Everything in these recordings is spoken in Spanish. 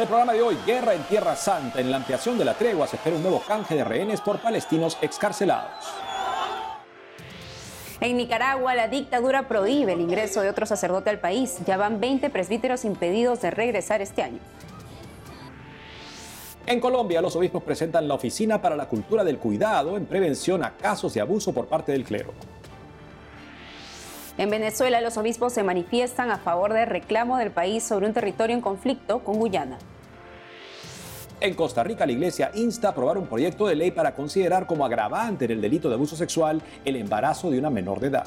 En el programa de hoy, Guerra en Tierra Santa. En la ampliación de la tregua se espera un nuevo canje de rehenes por palestinos excarcelados. En Nicaragua, la dictadura prohíbe el ingreso de otro sacerdote al país. Ya van 20 presbíteros impedidos de regresar este año. En Colombia, los obispos presentan la Oficina para la Cultura del Cuidado en prevención a casos de abuso por parte del clero. En Venezuela, los obispos se manifiestan a favor del reclamo del país sobre un territorio en conflicto con Guyana. En Costa Rica, la Iglesia insta a aprobar un proyecto de ley para considerar como agravante en el delito de abuso sexual el embarazo de una menor de edad.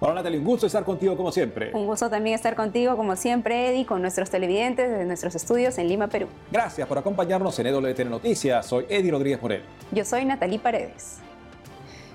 Hola Natalie, un gusto estar contigo como siempre. Un gusto también estar contigo como siempre, Eddie, con nuestros televidentes desde nuestros estudios en Lima, Perú. Gracias por acompañarnos en EWTN Noticias. Soy Eddie Rodríguez Morel. Yo soy Natalie Paredes.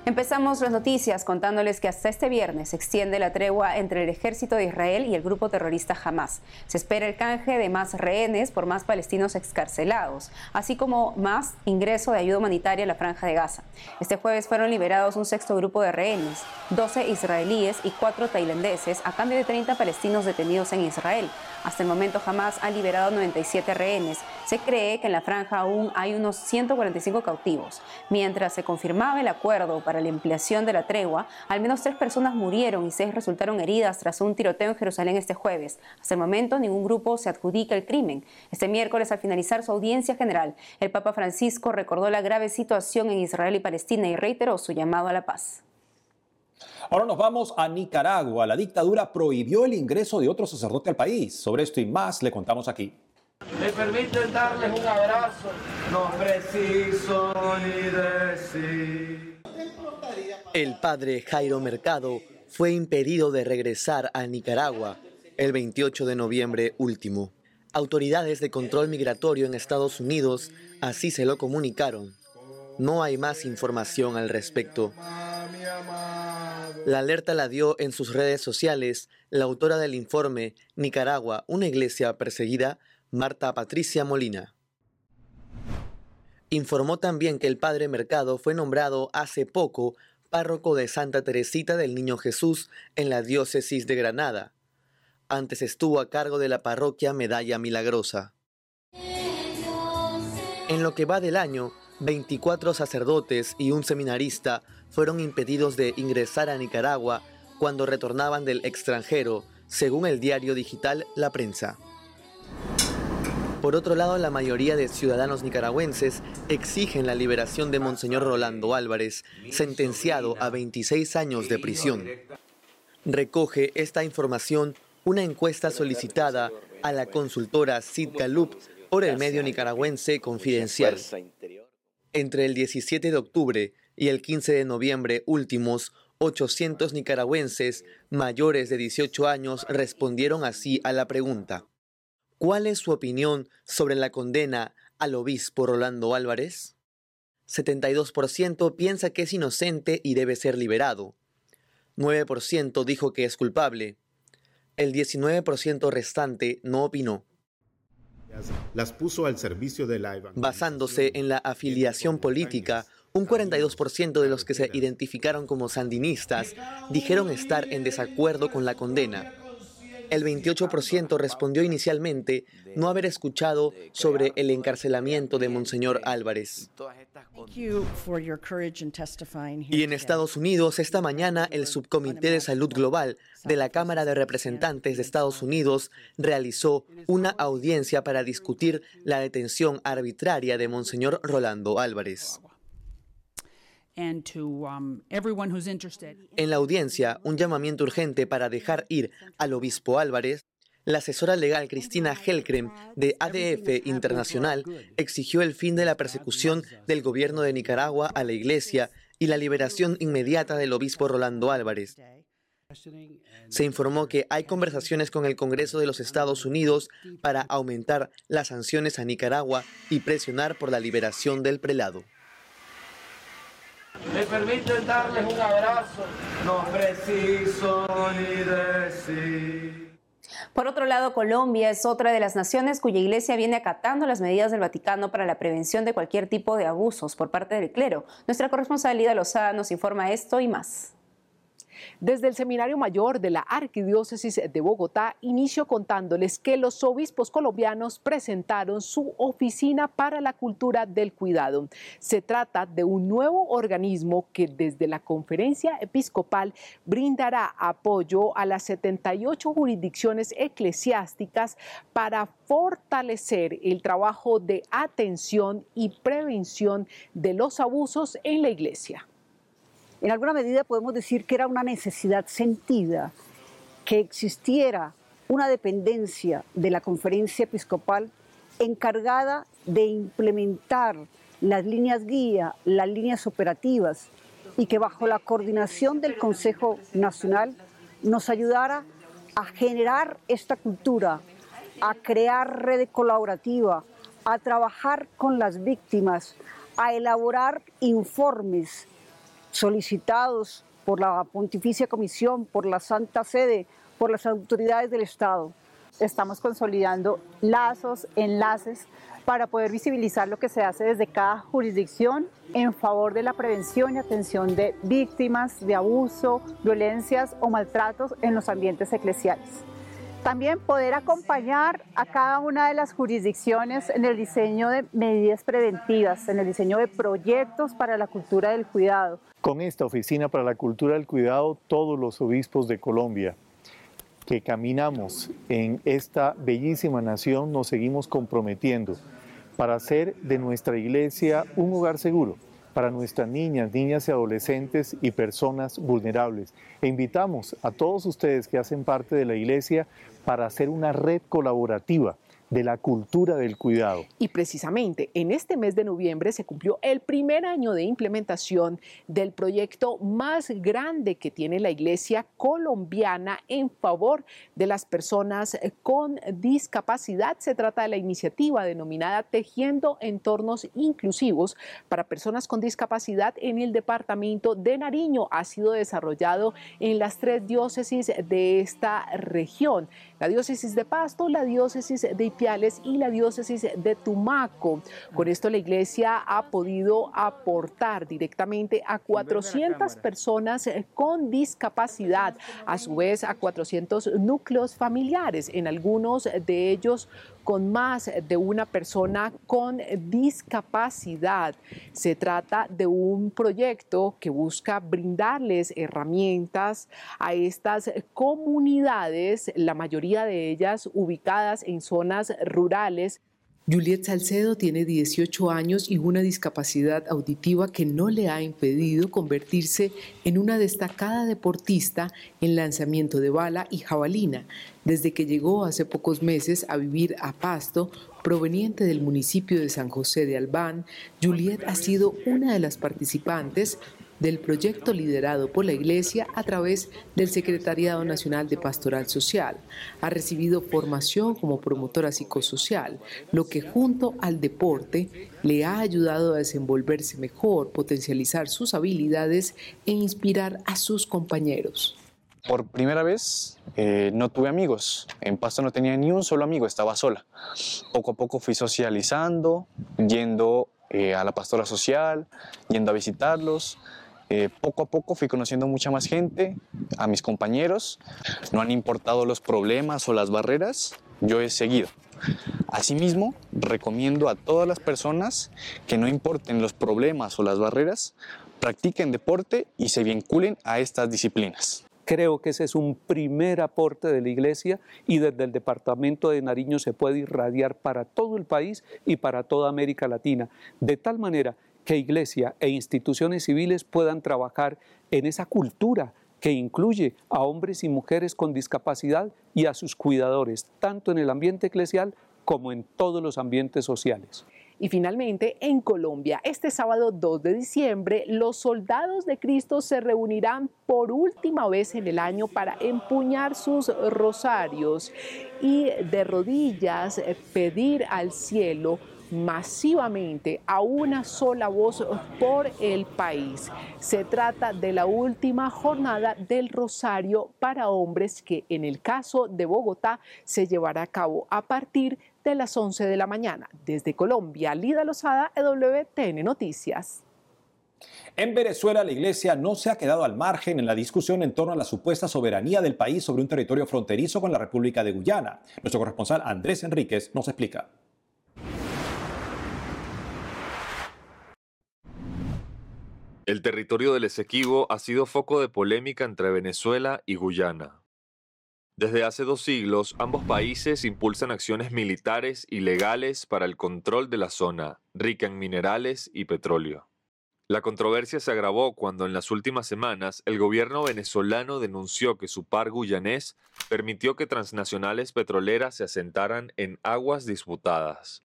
Empezamos las noticias contándoles que hasta este viernes se extiende la tregua entre el ejército de Israel y el grupo terrorista Hamas. Se espera el canje de más rehenes por más palestinos excarcelados, así como más ingreso de ayuda humanitaria a la franja de Gaza. Este jueves fueron liberados un sexto grupo de rehenes, 12 israelíes y 4 tailandeses, a cambio de 30 palestinos detenidos en Israel. Hasta el momento Hamas ha liberado 97 rehenes. Se cree que en la franja aún hay unos 145 cautivos. Mientras se confirmaba el acuerdo para la ampliación de la tregua, al menos tres personas murieron y seis resultaron heridas tras un tiroteo en Jerusalén este jueves. Hasta el momento ningún grupo se adjudica el crimen. Este miércoles, al finalizar su audiencia general, el Papa Francisco recordó la grave situación en Israel y Palestina y reiteró su llamado a la paz. Ahora nos vamos a Nicaragua. La dictadura prohibió el ingreso de otro sacerdote al país. Sobre esto y más le contamos aquí. Me permiten darles un abrazo, no preciso ni decir. El padre Jairo Mercado fue impedido de regresar a Nicaragua el 28 de noviembre último. Autoridades de control migratorio en Estados Unidos así se lo comunicaron. No hay más información al respecto. La alerta la dio en sus redes sociales la autora del informe Nicaragua, una iglesia perseguida, Marta Patricia Molina. Informó también que el padre Mercado fue nombrado hace poco párroco de Santa Teresita del Niño Jesús en la diócesis de Granada. Antes estuvo a cargo de la parroquia Medalla Milagrosa. En lo que va del año, 24 sacerdotes y un seminarista fueron impedidos de ingresar a Nicaragua cuando retornaban del extranjero, según el diario digital La Prensa. Por otro lado, la mayoría de ciudadanos nicaragüenses exigen la liberación de Monseñor Rolando Álvarez, sentenciado a 26 años de prisión. Recoge esta información una encuesta solicitada a la consultora Sid Galup por el medio nicaragüense Confidencial. Entre el 17 de octubre y el 15 de noviembre últimos, 800 nicaragüenses mayores de 18 años respondieron así a la pregunta. ¿Cuál es su opinión sobre la condena al obispo Rolando Álvarez? 72% piensa que es inocente y debe ser liberado. 9% dijo que es culpable. El 19% restante no opinó. Las puso al servicio de la Basándose en la afiliación política, un 42% de los que se identificaron como sandinistas dijeron estar en desacuerdo con la condena. El 28% respondió inicialmente no haber escuchado sobre el encarcelamiento de Monseñor Álvarez. Y en Estados Unidos, esta mañana, el Subcomité de Salud Global de la Cámara de Representantes de Estados Unidos realizó una audiencia para discutir la detención arbitraria de Monseñor Rolando Álvarez. Um, en la audiencia, un llamamiento urgente para dejar ir al obispo Álvarez, la asesora legal Cristina Helkrem de ADF Internacional exigió el fin de la persecución del gobierno de Nicaragua a la iglesia y la liberación inmediata del obispo Rolando Álvarez. Se informó que hay conversaciones con el Congreso de los Estados Unidos para aumentar las sanciones a Nicaragua y presionar por la liberación del prelado. Me permiten darles un abrazo, no preciso ni decir. Por otro lado, Colombia es otra de las naciones cuya iglesia viene acatando las medidas del Vaticano para la prevención de cualquier tipo de abusos por parte del clero. Nuestra corresponsal Lida Lozada nos informa esto y más. Desde el Seminario Mayor de la Arquidiócesis de Bogotá, inicio contándoles que los obispos colombianos presentaron su Oficina para la Cultura del Cuidado. Se trata de un nuevo organismo que desde la Conferencia Episcopal brindará apoyo a las 78 jurisdicciones eclesiásticas para fortalecer el trabajo de atención y prevención de los abusos en la iglesia. En alguna medida podemos decir que era una necesidad sentida que existiera una dependencia de la conferencia episcopal encargada de implementar las líneas guía, las líneas operativas y que bajo la coordinación del Consejo Nacional nos ayudara a generar esta cultura, a crear red colaborativa, a trabajar con las víctimas, a elaborar informes solicitados por la Pontificia Comisión, por la Santa Sede, por las autoridades del Estado. Estamos consolidando lazos, enlaces para poder visibilizar lo que se hace desde cada jurisdicción en favor de la prevención y atención de víctimas de abuso, violencias o maltratos en los ambientes eclesiales. También poder acompañar a cada una de las jurisdicciones en el diseño de medidas preventivas, en el diseño de proyectos para la cultura del cuidado. Con esta Oficina para la Cultura del Cuidado, todos los obispos de Colombia que caminamos en esta bellísima nación nos seguimos comprometiendo para hacer de nuestra iglesia un hogar seguro para nuestras niñas, niñas y adolescentes y personas vulnerables. E invitamos a todos ustedes que hacen parte de la iglesia para hacer una red colaborativa de la cultura del cuidado. Y precisamente en este mes de noviembre se cumplió el primer año de implementación del proyecto más grande que tiene la Iglesia colombiana en favor de las personas con discapacidad. Se trata de la iniciativa denominada Tejiendo Entornos Inclusivos para Personas con Discapacidad en el departamento de Nariño. Ha sido desarrollado en las tres diócesis de esta región, la diócesis de Pasto, la diócesis de y la diócesis de Tumaco. Con esto la iglesia ha podido aportar directamente a 400 personas con discapacidad, a su vez a 400 núcleos familiares, en algunos de ellos con más de una persona con discapacidad. Se trata de un proyecto que busca brindarles herramientas a estas comunidades, la mayoría de ellas ubicadas en zonas rurales Juliet Salcedo tiene 18 años y una discapacidad auditiva que no le ha impedido convertirse en una destacada deportista en lanzamiento de bala y jabalina, desde que llegó hace pocos meses a vivir a Pasto, proveniente del municipio de San José de Albán, Juliet ha sido una de las participantes del proyecto liderado por la Iglesia a través del Secretariado Nacional de Pastoral Social. Ha recibido formación como promotora psicosocial, lo que junto al deporte le ha ayudado a desenvolverse mejor, potencializar sus habilidades e inspirar a sus compañeros. Por primera vez eh, no tuve amigos. En Pasto no tenía ni un solo amigo, estaba sola. Poco a poco fui socializando, yendo eh, a la pastora social, yendo a visitarlos, eh, poco a poco fui conociendo mucha más gente, a mis compañeros, no han importado los problemas o las barreras, yo he seguido. Asimismo, recomiendo a todas las personas que no importen los problemas o las barreras, practiquen deporte y se vinculen a estas disciplinas. Creo que ese es un primer aporte de la Iglesia y desde el Departamento de Nariño se puede irradiar para todo el país y para toda América Latina, de tal manera que iglesia e instituciones civiles puedan trabajar en esa cultura que incluye a hombres y mujeres con discapacidad y a sus cuidadores, tanto en el ambiente eclesial como en todos los ambientes sociales. Y finalmente, en Colombia, este sábado 2 de diciembre, los soldados de Cristo se reunirán por última vez en el año para empuñar sus rosarios y de rodillas pedir al cielo masivamente a una sola voz por el país. Se trata de la última jornada del Rosario para hombres que en el caso de Bogotá se llevará a cabo a partir de las 11 de la mañana. Desde Colombia, Lida Lozada, EWTN Noticias. En Venezuela, la Iglesia no se ha quedado al margen en la discusión en torno a la supuesta soberanía del país sobre un territorio fronterizo con la República de Guyana. Nuestro corresponsal Andrés Enríquez nos explica. El territorio del Esequibo ha sido foco de polémica entre Venezuela y Guyana. Desde hace dos siglos, ambos países impulsan acciones militares y legales para el control de la zona, rica en minerales y petróleo. La controversia se agravó cuando en las últimas semanas el gobierno venezolano denunció que su par guyanés permitió que transnacionales petroleras se asentaran en aguas disputadas.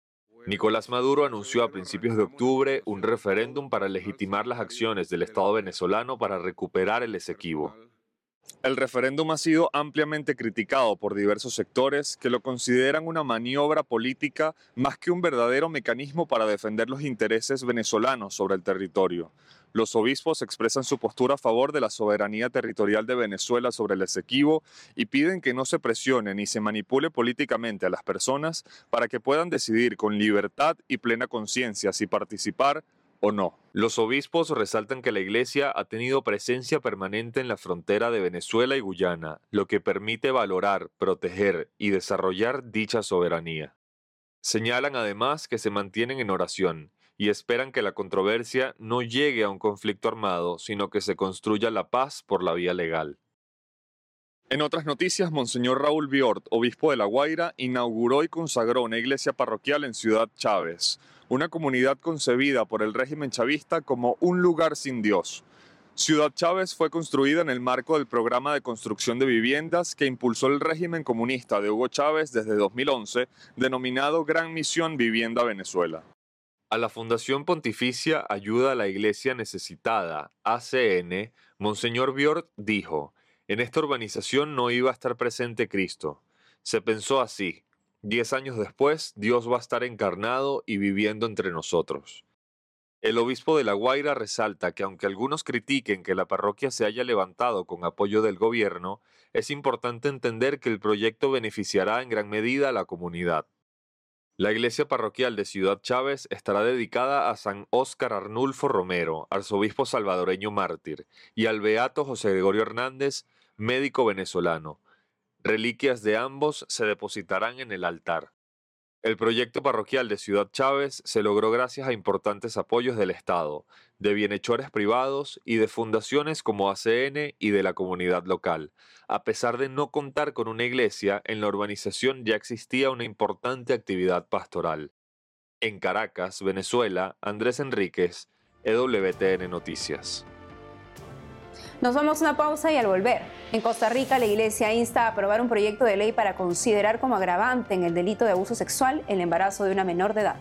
Nicolás Maduro anunció a principios de octubre un referéndum para legitimar las acciones del Estado venezolano para recuperar el Esequibo. El referéndum ha sido ampliamente criticado por diversos sectores que lo consideran una maniobra política más que un verdadero mecanismo para defender los intereses venezolanos sobre el territorio. Los obispos expresan su postura a favor de la soberanía territorial de Venezuela sobre el Esequibo y piden que no se presione ni se manipule políticamente a las personas para que puedan decidir con libertad y plena conciencia si participar o no. Los obispos resaltan que la Iglesia ha tenido presencia permanente en la frontera de Venezuela y Guyana, lo que permite valorar, proteger y desarrollar dicha soberanía. Señalan además que se mantienen en oración y esperan que la controversia no llegue a un conflicto armado, sino que se construya la paz por la vía legal. En otras noticias, Monseñor Raúl Biort, obispo de La Guaira, inauguró y consagró una iglesia parroquial en Ciudad Chávez, una comunidad concebida por el régimen chavista como un lugar sin Dios. Ciudad Chávez fue construida en el marco del programa de construcción de viviendas que impulsó el régimen comunista de Hugo Chávez desde 2011, denominado Gran Misión Vivienda Venezuela. A la Fundación Pontificia Ayuda a la Iglesia Necesitada, ACN, Monseñor Biort dijo, en esta urbanización no iba a estar presente Cristo. Se pensó así, diez años después Dios va a estar encarnado y viviendo entre nosotros. El obispo de La Guaira resalta que aunque algunos critiquen que la parroquia se haya levantado con apoyo del gobierno, es importante entender que el proyecto beneficiará en gran medida a la comunidad. La iglesia parroquial de Ciudad Chávez estará dedicada a San Óscar Arnulfo Romero, arzobispo salvadoreño mártir, y al beato José Gregorio Hernández, médico venezolano. Reliquias de ambos se depositarán en el altar. El proyecto parroquial de Ciudad Chávez se logró gracias a importantes apoyos del Estado, de bienhechores privados y de fundaciones como ACN y de la comunidad local. A pesar de no contar con una iglesia, en la urbanización ya existía una importante actividad pastoral. En Caracas, Venezuela, Andrés Enríquez, EWTN Noticias. Nos vamos a una pausa y al volver. En Costa Rica, la Iglesia insta a aprobar un proyecto de ley para considerar como agravante en el delito de abuso sexual el embarazo de una menor de edad.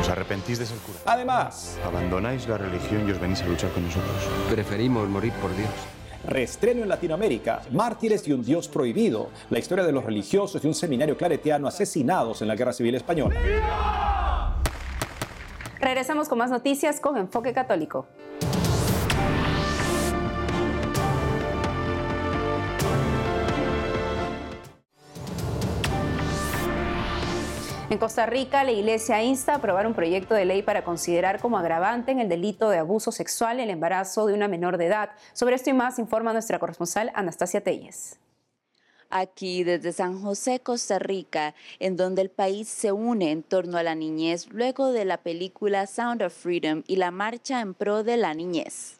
¿Os arrepentís de ser cura? Además, abandonáis la religión y os venís a luchar con nosotros. Preferimos morir por Dios. Reestreno en Latinoamérica, Mártires y un Dios prohibido, la historia de los religiosos de un seminario claretiano asesinados en la Guerra Civil Española. Regresamos con más noticias con Enfoque Católico. En Costa Rica, la Iglesia insta a aprobar un proyecto de ley para considerar como agravante en el delito de abuso sexual el embarazo de una menor de edad. Sobre esto y más informa nuestra corresponsal Anastasia Telles. Aquí desde San José, Costa Rica, en donde el país se une en torno a la niñez luego de la película Sound of Freedom y la marcha en pro de la niñez.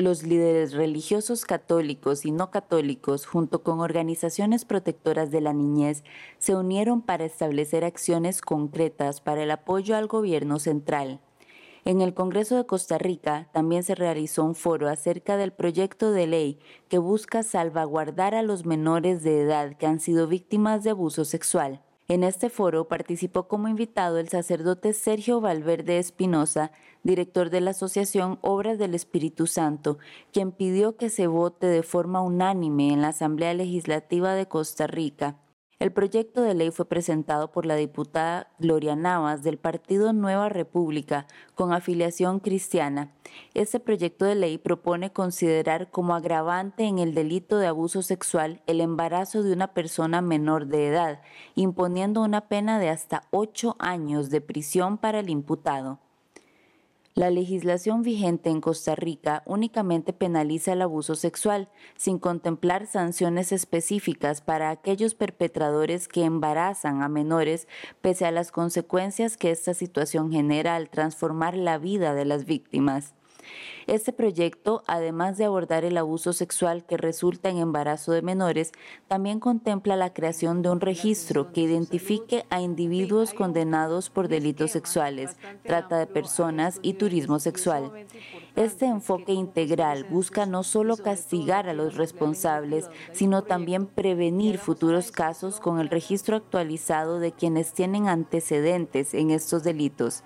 Los líderes religiosos católicos y no católicos, junto con organizaciones protectoras de la niñez, se unieron para establecer acciones concretas para el apoyo al gobierno central. En el Congreso de Costa Rica también se realizó un foro acerca del proyecto de ley que busca salvaguardar a los menores de edad que han sido víctimas de abuso sexual. En este foro participó como invitado el sacerdote Sergio Valverde Espinosa, director de la Asociación Obras del Espíritu Santo, quien pidió que se vote de forma unánime en la Asamblea Legislativa de Costa Rica. El proyecto de ley fue presentado por la diputada Gloria Navas del Partido Nueva República con afiliación cristiana. Este proyecto de ley propone considerar como agravante en el delito de abuso sexual el embarazo de una persona menor de edad, imponiendo una pena de hasta ocho años de prisión para el imputado. La legislación vigente en Costa Rica únicamente penaliza el abuso sexual, sin contemplar sanciones específicas para aquellos perpetradores que embarazan a menores, pese a las consecuencias que esta situación genera al transformar la vida de las víctimas. Este proyecto, además de abordar el abuso sexual que resulta en embarazo de menores, también contempla la creación de un registro que identifique a individuos condenados por delitos sexuales, trata de personas y turismo sexual. Este enfoque integral busca no solo castigar a los responsables, sino también prevenir futuros casos con el registro actualizado de quienes tienen antecedentes en estos delitos.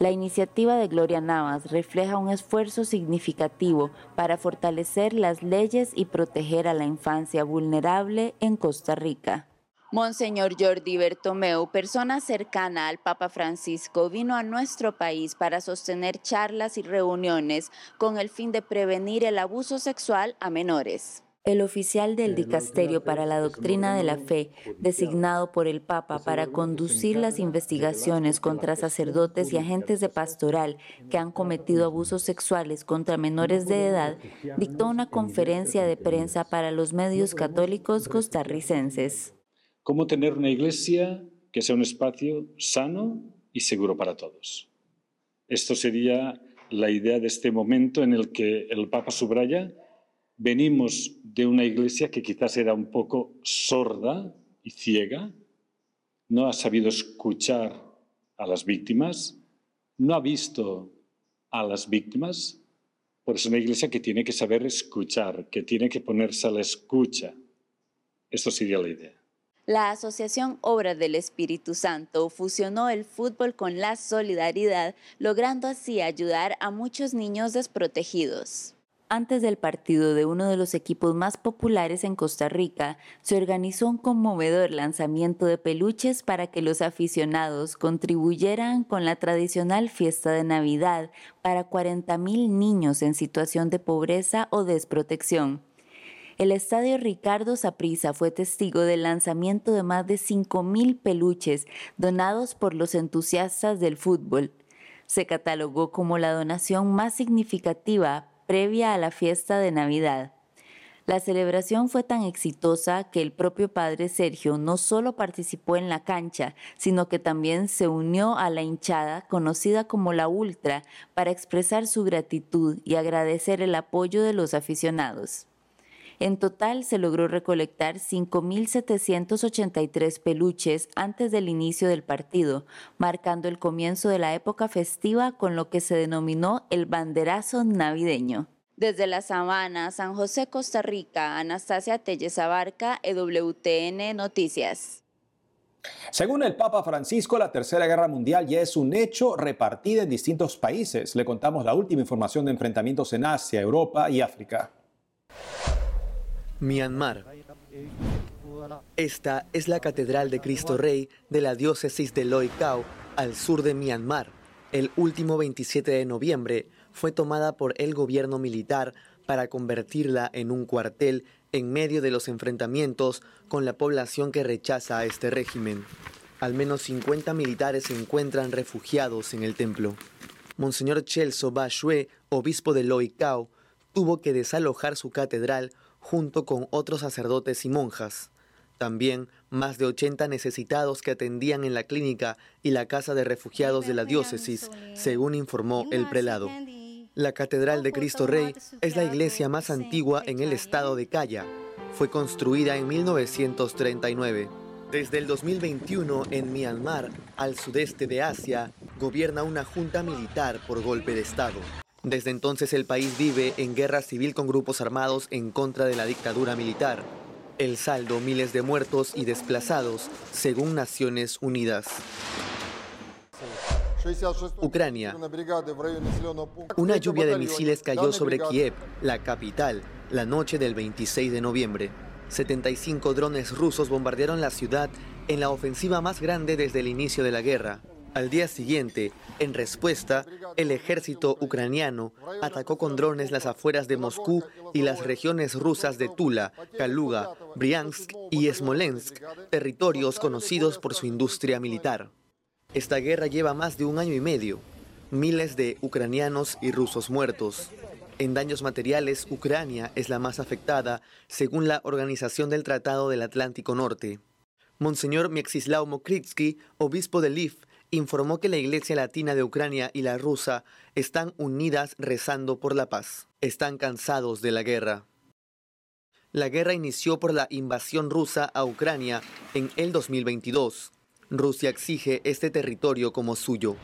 La iniciativa de Gloria Navas refleja un esfuerzo significativo para fortalecer las leyes y proteger a la infancia vulnerable en Costa Rica. Monseñor Jordi Bertomeu, persona cercana al Papa Francisco, vino a nuestro país para sostener charlas y reuniones con el fin de prevenir el abuso sexual a menores. El oficial del Dicasterio para la Doctrina de la Fe, designado por el Papa para conducir las investigaciones contra sacerdotes y agentes de pastoral que han cometido abusos sexuales contra menores de edad, dictó una conferencia de prensa para los medios católicos costarricenses. ¿Cómo tener una iglesia que sea un espacio sano y seguro para todos? Esto sería la idea de este momento en el que el Papa subraya venimos de una iglesia que quizás era un poco sorda y ciega, no ha sabido escuchar a las víctimas, no ha visto a las víctimas, por eso es una iglesia que tiene que saber escuchar, que tiene que ponerse a la escucha. Esto sería la idea. La Asociación Obras del Espíritu Santo fusionó el fútbol con la solidaridad, logrando así ayudar a muchos niños desprotegidos. Antes del partido de uno de los equipos más populares en Costa Rica, se organizó un conmovedor lanzamiento de peluches para que los aficionados contribuyeran con la tradicional fiesta de Navidad para 40.000 niños en situación de pobreza o desprotección. El estadio Ricardo Saprissa fue testigo del lanzamiento de más de 5.000 peluches donados por los entusiastas del fútbol. Se catalogó como la donación más significativa previa a la fiesta de Navidad. La celebración fue tan exitosa que el propio padre Sergio no solo participó en la cancha, sino que también se unió a la hinchada conocida como la Ultra para expresar su gratitud y agradecer el apoyo de los aficionados. En total se logró recolectar 5.783 peluches antes del inicio del partido, marcando el comienzo de la época festiva con lo que se denominó el banderazo navideño. Desde la Sabana, San José, Costa Rica, Anastasia Telles Abarca, EWTN Noticias. Según el Papa Francisco, la Tercera Guerra Mundial ya es un hecho repartida en distintos países. Le contamos la última información de enfrentamientos en Asia, Europa y África. Myanmar. Esta es la Catedral de Cristo Rey de la diócesis de Loi Khao, al sur de Myanmar. El último 27 de noviembre fue tomada por el gobierno militar para convertirla en un cuartel en medio de los enfrentamientos con la población que rechaza a este régimen. Al menos 50 militares se encuentran refugiados en el templo. Monseñor Chelso Ba Shue, obispo de Loi Khao, tuvo que desalojar su catedral junto con otros sacerdotes y monjas. También más de 80 necesitados que atendían en la clínica y la casa de refugiados de la diócesis, según informó el prelado. La Catedral de Cristo Rey es la iglesia más antigua en el estado de Calla. Fue construida en 1939. Desde el 2021 en Myanmar, al sudeste de Asia, gobierna una junta militar por golpe de Estado. Desde entonces el país vive en guerra civil con grupos armados en contra de la dictadura militar. El saldo miles de muertos y desplazados, según Naciones Unidas. Ucrania. Una lluvia de misiles cayó sobre Kiev, la capital, la noche del 26 de noviembre. 75 drones rusos bombardearon la ciudad en la ofensiva más grande desde el inicio de la guerra. Al día siguiente, en respuesta, el ejército ucraniano atacó con drones las afueras de Moscú y las regiones rusas de Tula, Kaluga, Briansk y Smolensk, territorios conocidos por su industria militar. Esta guerra lleva más de un año y medio. miles de ucranianos y rusos muertos. En daños materiales, Ucrania es la más afectada, según la Organización del Tratado del Atlántico Norte. Monseñor Miexislao Mokritsky, obispo de Lviv, informó que la Iglesia Latina de Ucrania y la rusa están unidas rezando por la paz. Están cansados de la guerra. La guerra inició por la invasión rusa a Ucrania en el 2022. Rusia exige este territorio como suyo.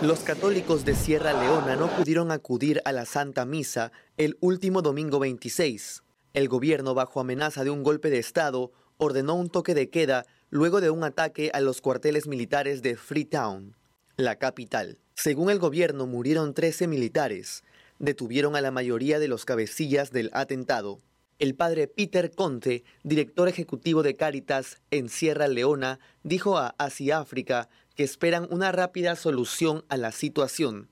Los católicos de Sierra Leona no pudieron acudir a la Santa Misa el último domingo 26. El gobierno, bajo amenaza de un golpe de Estado, ordenó un toque de queda luego de un ataque a los cuarteles militares de Freetown, la capital. Según el gobierno, murieron 13 militares. Detuvieron a la mayoría de los cabecillas del atentado. El padre Peter Conte, director ejecutivo de Cáritas en Sierra Leona, dijo a Asia África que esperan una rápida solución a la situación.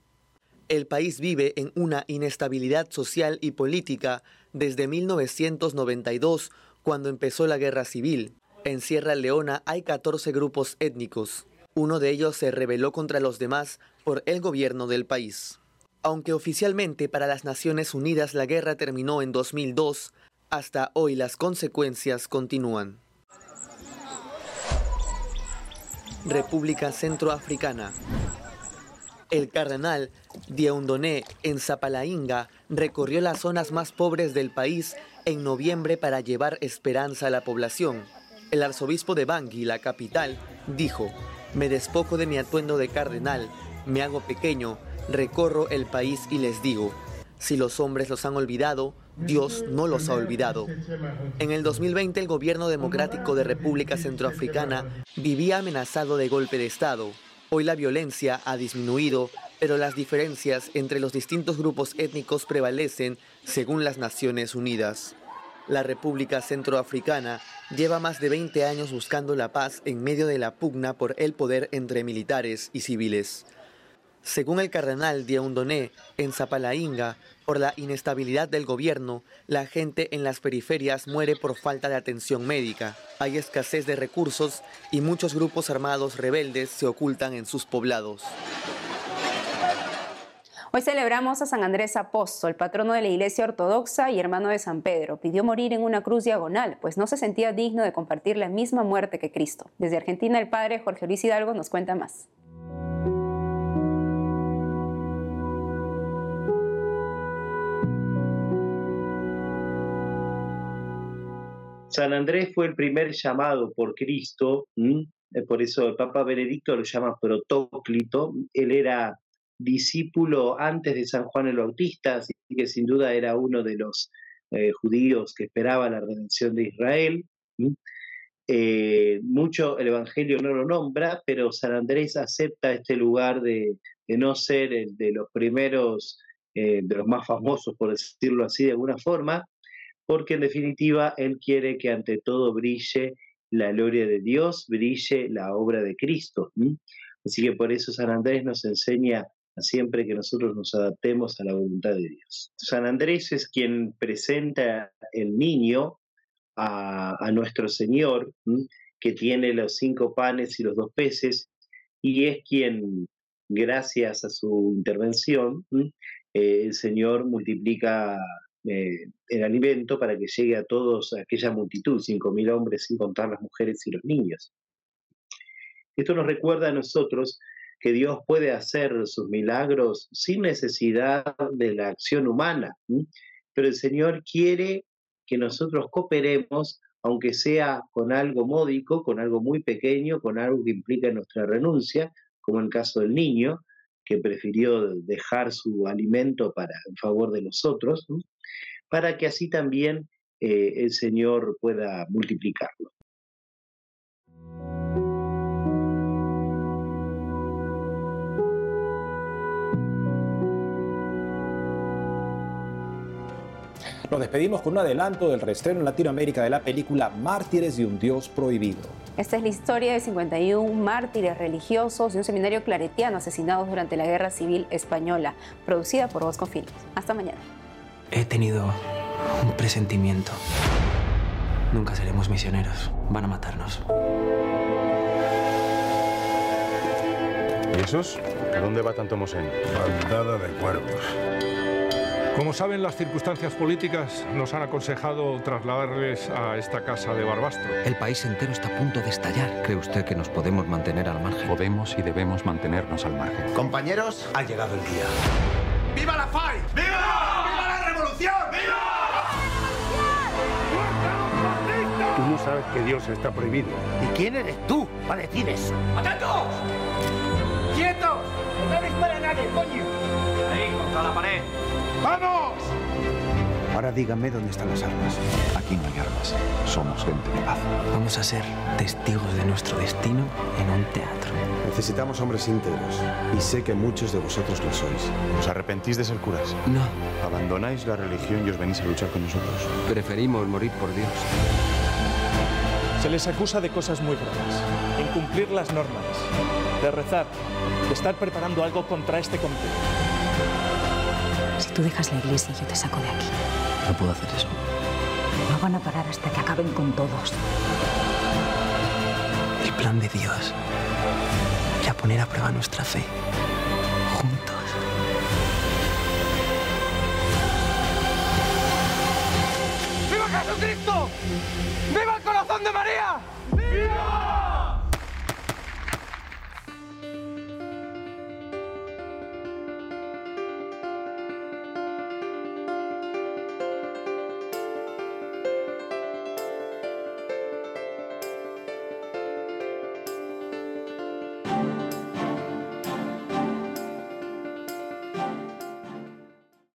El país vive en una inestabilidad social y política desde 1992, cuando empezó la guerra civil. En Sierra Leona hay 14 grupos étnicos. Uno de ellos se rebeló contra los demás por el gobierno del país. Aunque oficialmente para las Naciones Unidas la guerra terminó en 2002, hasta hoy las consecuencias continúan. República Centroafricana. El cardenal Diaundoné en Zapalainga recorrió las zonas más pobres del país en noviembre para llevar esperanza a la población. El arzobispo de Bangui, la capital, dijo, me despojo de mi atuendo de cardenal, me hago pequeño, recorro el país y les digo, si los hombres los han olvidado, Dios no los ha olvidado. En el 2020 el gobierno democrático de República Centroafricana vivía amenazado de golpe de Estado. Hoy la violencia ha disminuido, pero las diferencias entre los distintos grupos étnicos prevalecen según las Naciones Unidas. La República Centroafricana lleva más de 20 años buscando la paz en medio de la pugna por el poder entre militares y civiles. Según el cardenal Diaundoné, en Zapalainga, por la inestabilidad del gobierno, la gente en las periferias muere por falta de atención médica. Hay escasez de recursos y muchos grupos armados rebeldes se ocultan en sus poblados. Hoy celebramos a San Andrés Apóstol, patrono de la Iglesia Ortodoxa y hermano de San Pedro. Pidió morir en una cruz diagonal, pues no se sentía digno de compartir la misma muerte que Cristo. Desde Argentina, el padre Jorge Luis Hidalgo nos cuenta más. San Andrés fue el primer llamado por Cristo, eh, por eso el Papa Benedicto lo llama protóclito. Él era discípulo antes de San Juan el Bautista, así que sin duda era uno de los eh, judíos que esperaba la redención de Israel. Eh, mucho el Evangelio no lo nombra, pero San Andrés acepta este lugar de, no ser el de los primeros, de los más famosos, por decirlo así de alguna forma, porque en definitiva Él quiere que ante todo brille la gloria de Dios, brille la obra de Cristo. Así que por eso San Andrés nos enseña siempre que nosotros nos adaptemos a la voluntad de Dios. San Andrés es quien presenta el niño a, nuestro Señor, que tiene los cinco panes y los dos peces, y es quien, gracias a su intervención, eh, el Señor multiplica eh, el alimento para que llegue a todos, a aquella multitud, 5.000 hombres, sin contar las mujeres y los niños. Esto nos recuerda a nosotros que Dios puede hacer sus milagros sin necesidad de la acción humana, pero el Señor quiere que nosotros cooperemos, aunque sea con algo módico, con algo muy pequeño, con algo que implica nuestra renuncia, como en el caso del niño, que prefirió dejar su alimento para, en favor de los otros, para que así también eh, el Señor pueda multiplicarlo. Nos despedimos con un adelanto del reestreno en Latinoamérica de la película Mártires de un Dios Prohibido. Esta es la historia de 51 mártires religiosos de un seminario claretiano asesinados durante la Guerra Civil Española, producida por Bosco Films. Hasta mañana. He tenido un presentimiento. Nunca seremos misioneros. Van a matarnos. ¿Y esos? ¿A dónde va tanto Mosén? Bandada de cuervos. Como saben, las circunstancias políticas nos han aconsejado trasladarles a esta casa de Barbastro. El país entero está a punto de estallar. ¿Cree usted que nos podemos mantener al margen? Podemos y debemos mantenernos al margen. Compañeros, ha llegado el día. ¡Viva la FAI! ¡Viva! ¡Viva la revolución! ¡Viva! Tú no sabes que Dios está prohibido. ¿Y quién eres tú para decir eso? ¡Atentos! ¡Quietos! ¡No dispara a nadie, coño! Ahí, contra la pared. ¡Vamos! Ahora díganme dónde están las armas. Aquí no hay armas. Somos gente de paz. Vamos a ser testigos de nuestro destino en un teatro. Necesitamos hombres íntegros. Y sé que muchos de vosotros lo sois. ¿Os arrepentís de ser curas? No. Abandonáis la religión y os venís a luchar con nosotros. Preferimos morir por Dios. Se les acusa de cosas muy graves. Incumplir las normas, de rezar, de estar preparando algo contra este comité. Tú dejas la iglesia, yo te saco de aquí. No puedo hacer eso. No van a parar hasta que acaben con todos. El plan de Dios era poner a prueba nuestra fe. Juntos. ¡Viva Jesucristo! ¡Viva el corazón de María!